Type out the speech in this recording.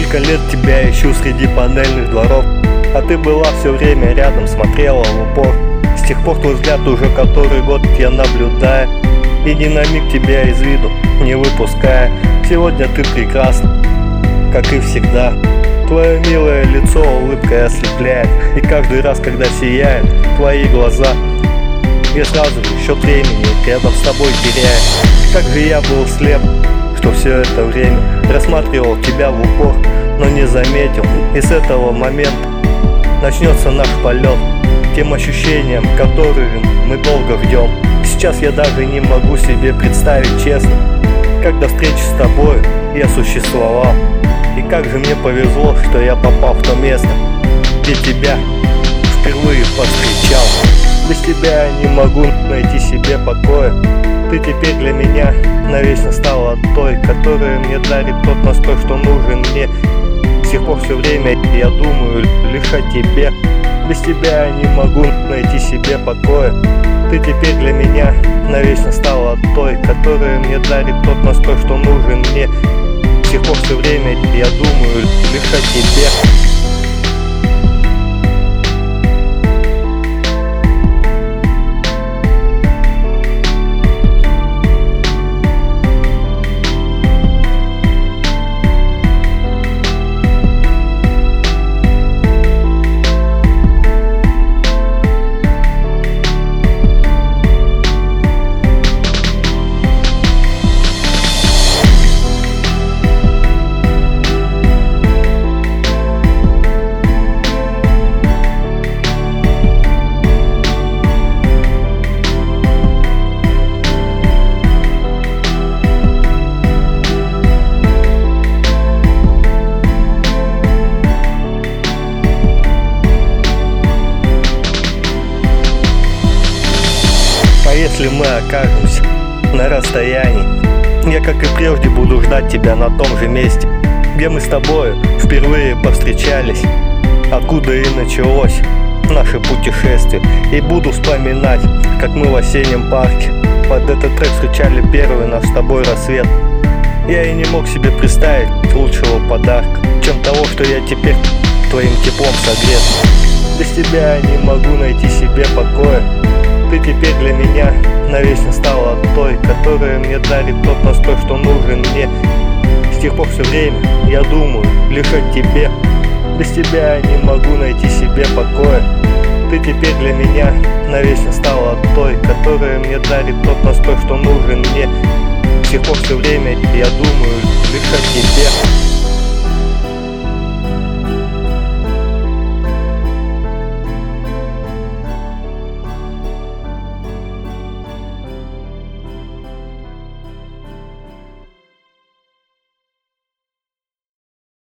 лет тебя ищу среди панельных дворов. А ты была все время рядом, смотрела в упор. С тех пор твой взгляд уже который год я наблюдаю. И ни на миг тебя из виду не выпуская Сегодня ты прекрасна, как и всегда. Твое милое лицо улыбкой ослепляет. И каждый раз, когда сияют твои глаза Я сразу же счет времени рядом с тобой теряю. Как же я был слеп, что все это время Рассматривал тебя в упор, но не заметил. И с этого момента начнется наш полет Тем ощущениям, которым мы долго ждем Сейчас я даже не могу себе представить честно Как до встречи с тобой я существовал. И как же мне повезло, что я попал в то место, где тебя впервые повстречал Без тебя не могу найти себе покоя. Ты теперь для меня навечно стала той, которая мне дарит тот настой, что нужен мне. С тех пор все время я думаю лишь о тебе. Без тебя не могу найти себе покоя. Ты теперь для меня навечно стала той, которая мне дарит тот настой, что нужен мне. Сих пор все время я думаю лишь о тебе А если мы окажемся на расстоянии Я, как и прежде, буду ждать тебя на том же месте Где мы с тобой впервые повстречались. Откуда и началось наше путешествие. И буду вспоминать, как мы в осеннем парке Под этот трек встречали первый наш с тобой рассвет. Я и не мог себе представить лучшего подарка Чем того, что я теперь твоим теплом согрет. Без тебя я не могу найти себе покоя ты теперь для меня навечно стала той, которая мне дарит тот настой, что нужен мне. С тех пор все время я думаю лишь о тебе. Без тебя я не могу найти себе покоя. Ты теперь для меня навечно стала той, которая мне дарит тот настой, что нужен мне. С тех пор все время я думаю лишь о тебе.